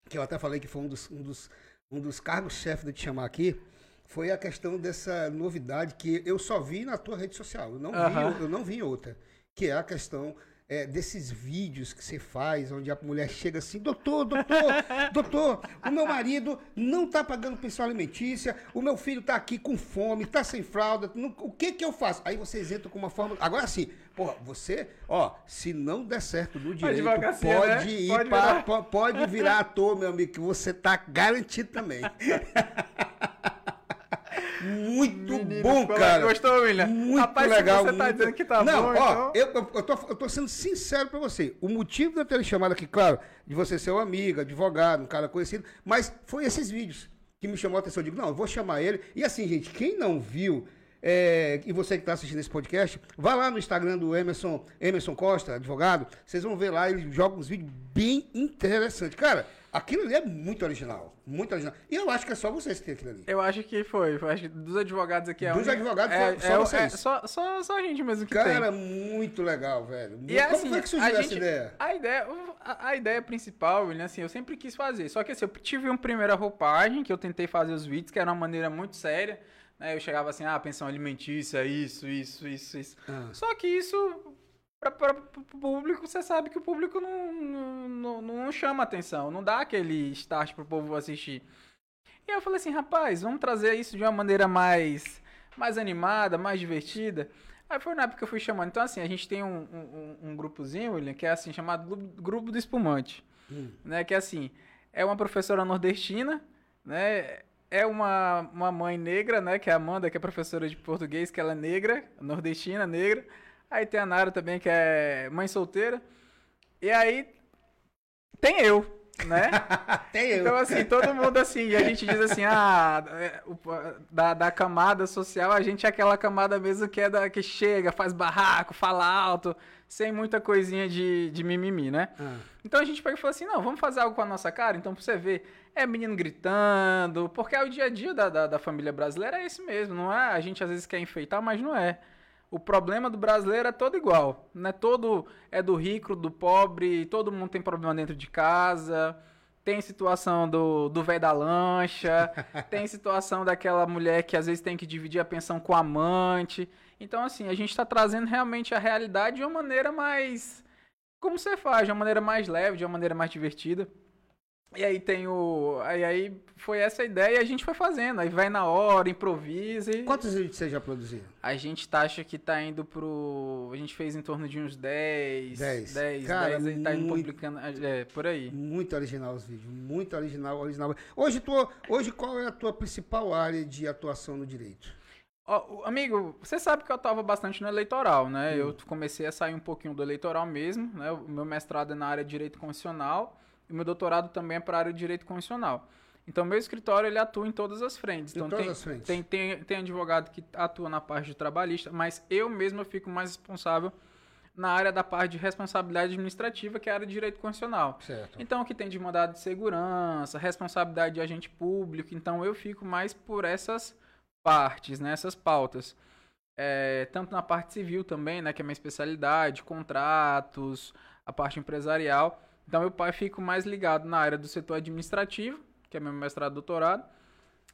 que eu até falei que foi um dos, um dos, um dos cargos-chefe de te chamar aqui, foi a questão dessa novidade que eu só vi na tua rede social. Eu não, vi,
Aham.
eu não vi em outra. Que é a questão é, desses vídeos que você faz, onde a mulher chega assim, doutor, doutor, doutor, o meu marido não tá pagando pensão alimentícia, o meu filho tá aqui com fome, tá sem fralda, não- o que que eu faço? Aí vocês entram com uma forma... Agora sim, porra, você, ó, se não der certo no direito, pode
né?
ir
Pode virar.
po- pode virar ator, meu amigo, que você tá garantido também. Muito
Menino,
bom, cara.
Gostou, William?
Muito
Rapaz,
legal.
você tá
muito-
dizendo que tá
Não,
bom,
ó,
então-
eu, eu, tô, eu tô sendo sincero pra você. O motivo de eu ter chamado aqui, claro, de você ser um amigo, advogado, um cara conhecido, mas foi esses vídeos que me chamou a atenção. Eu digo, não, eu vou chamar ele. E assim, gente, quem não viu, é, e você que está assistindo esse podcast, vá lá no Instagram do Emerson, Emerson Costa, advogado. Vocês vão ver lá, ele joga uns vídeos bem interessantes. Cara, aquilo ali é muito original. Muito original. E eu acho que é só vocês que tem aquilo ali.
Eu acho que foi. Eu acho que dos advogados aqui é
Dos advogados,
é,
só
é,
vocês.
é só, só, só a gente mesmo que
Cara,
tem.
muito legal, velho.
E é
Como
assim,
foi que surgiu
a
essa
gente-
ideia?
A ideia, a, a ideia principal, William, assim, eu sempre quis fazer. Só que assim, eu tive uma primeira roupagem que eu tentei fazer os vídeos, que era uma maneira muito séria. Né? Eu chegava assim, ah, pensão alimentícia, isso, isso, isso, isso.
Ah.
Só que isso, para o público, você sabe que o público não, não, não, chama atenção, não dá aquele start pro povo assistir. E aí eu falei assim, rapaz, vamos trazer isso de uma maneira mais, mais animada, mais divertida. Aí foi na época que eu fui chamando. Então, assim, a gente tem um, um, um grupozinho, William, que é assim, chamado Grupo- Grupo do Espumante.
Hum.
Né? Que é assim, é uma professora nordestina, né? É uma, uma mãe negra, né? Que é a Amanda, que é professora de português, que ela é negra, nordestina, negra. Aí tem a Nara também, que é mãe solteira. E aí tem eu, né?
Tem eu.
Então, assim, todo mundo assim, e a gente diz assim, ah, é, da, da camada social, a gente é aquela camada mesmo que é da que chega, faz barraco, fala alto, sem muita coisinha de, de mimimi, né?
Ah.
Então a gente pegou e falou assim, não, vamos fazer algo com a nossa cara? Então, pra você ver, é menino gritando, porque é o dia a dia da, da, da família brasileira é esse mesmo, não é? A gente às vezes quer enfeitar, mas não é. O problema do brasileiro é todo igual, né? Todo é do rico, do pobre, todo mundo tem problema dentro de casa, tem situação do do velho da lancha, tem situação daquela mulher que às vezes tem que dividir a pensão com o amante. Então, assim, a gente está trazendo realmente a realidade de uma maneira mais. Como você faz, de uma maneira mais leve, de uma maneira mais divertida. E aí tem o. Aí, aí foi essa a ideia e a gente foi fazendo. Aí vai na hora, improvisa e.
Quantos vídeos você já produziu?
A gente tá, acha que tá indo pro. A gente fez em torno de uns 10.
Dez.
10,
Cara,
10 aí tá indo
muito-
publicando. É, por aí.
Muito original os vídeos, muito original, original. Hoje, tu, hoje qual é a tua principal área de atuação no direito?
Ó, o- amigo, você sabe que eu atuava bastante no eleitoral, né?
Hum.
Eu comecei a sair um pouquinho do eleitoral mesmo, né? O meu mestrado é na área de direito constitucional e meu doutorado também é para a área de direito constitucional. Então, meu escritório ele atua em todas as frentes.
Em
Então, tem,
as frentes.
Tem, tem, tem advogado que atua na parte de trabalhista, mas eu mesmo eu fico mais responsável na área da parte de responsabilidade administrativa, que é a área de direito constitucional.
Certo.
Então, o que tem de mandado de segurança, responsabilidade de agente público, então eu fico mais por essas partes, né, essas pautas. É, tanto na parte civil também, né, que é minha especialidade, contratos, a parte empresarial. Então, eu pai fico mais ligado na área do setor administrativo, que é meu mestrado e doutorado,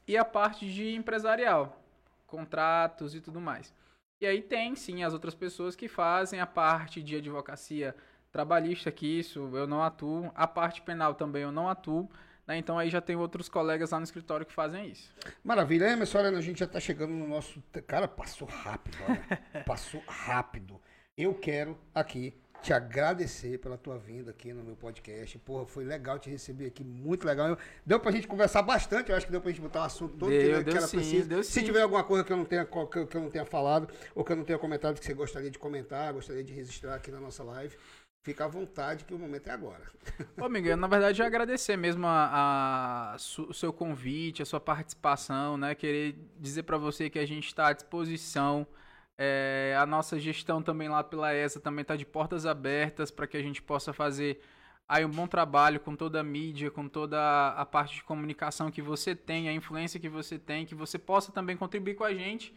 e a parte de empresarial, contratos e tudo mais. E aí tem sim as outras pessoas que fazem a parte de advocacia trabalhista, que isso eu não atuo, a parte penal também eu não atuo, né? Então aí já tem outros colegas lá no escritório que fazem isso.
Maravilha, Emerson, olha, a gente já tá chegando no nosso. Cara, passou rápido, olha. passou rápido. Eu quero aqui te agradecer pela tua vinda aqui no meu podcast. Porra, foi legal te receber aqui, muito legal. Deu pra gente conversar bastante, eu acho que deu pra gente botar o assunto todo
Deu,
que, que
deu
era
sim,
preciso.
deu
Se
sim.
tiver alguma coisa que eu, não tenha, que, eu- que eu não tenha falado, ou que eu não tenha comentado que você gostaria de comentar, gostaria de registrar aqui na nossa live, fica à vontade que o momento é agora.
Ô, Miguel, na verdade, eu agradecer mesmo a, a su- o seu convite, a sua participação, né? Querer dizer para você que a gente está à disposição. É, a nossa gestão também lá pela ESA também está de portas abertas para que a gente possa fazer aí um bom trabalho com toda a mídia, com toda a parte de comunicação que você tem, a influência que você tem, que você possa também contribuir com a gente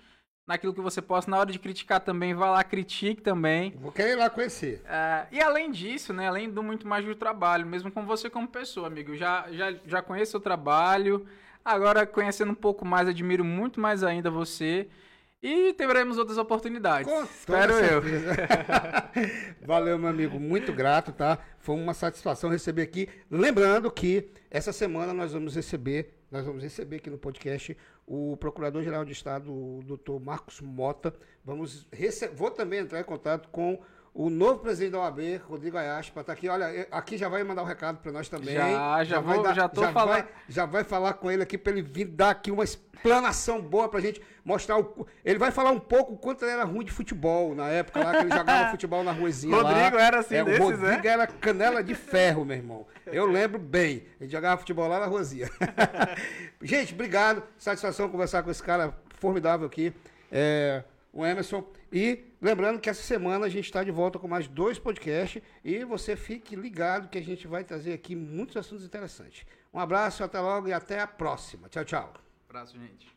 naquilo que você possa. Na hora de criticar também, vá lá, critique também.
Vou querer ir lá conhecer.
É, e além disso, né, além do muito mais do trabalho, mesmo com você como pessoa, amigo, eu já, já, já conheço o trabalho, agora conhecendo um pouco mais, admiro muito mais ainda você e teremos outras oportunidades.
Com
Espero eu.
Valeu, meu amigo. Muito grato, tá? Foi uma satisfação receber aqui. Lembrando que essa semana nós vamos receber, nós vamos receber aqui no podcast o Procurador-Geral de Estado, o doutor Marcos Mota. Vamos rece- Vou também entrar em contato com o novo presidente da OAB, Rodrigo Ayashi, para estar aqui. Olha, aqui já vai mandar um recado para nós também.
Já, já
vai
vou- já tô
já
falando.
vai- já vai falar com ele aqui para ele vir dar aqui uma explanação boa pra gente mostrar o. Ele vai falar um pouco o quanto ele era ruim de futebol na época lá que ele jogava futebol na ruazinha. lá.
Rodrigo era assim
é,
desses,
Rodrigo
né?
era canela de ferro, meu irmão. Eu lembro bem. A gente jogava futebol lá na ruazinha. gente, obrigado. Satisfação conversar com esse cara formidável aqui. é, o Emerson. E lembrando que essa semana a gente está de volta com mais dois podcasts e você fique ligado que a gente vai trazer aqui muitos assuntos interessantes. Um abraço, até logo e até a próxima. Tchau, tchau.
Abraço, gente.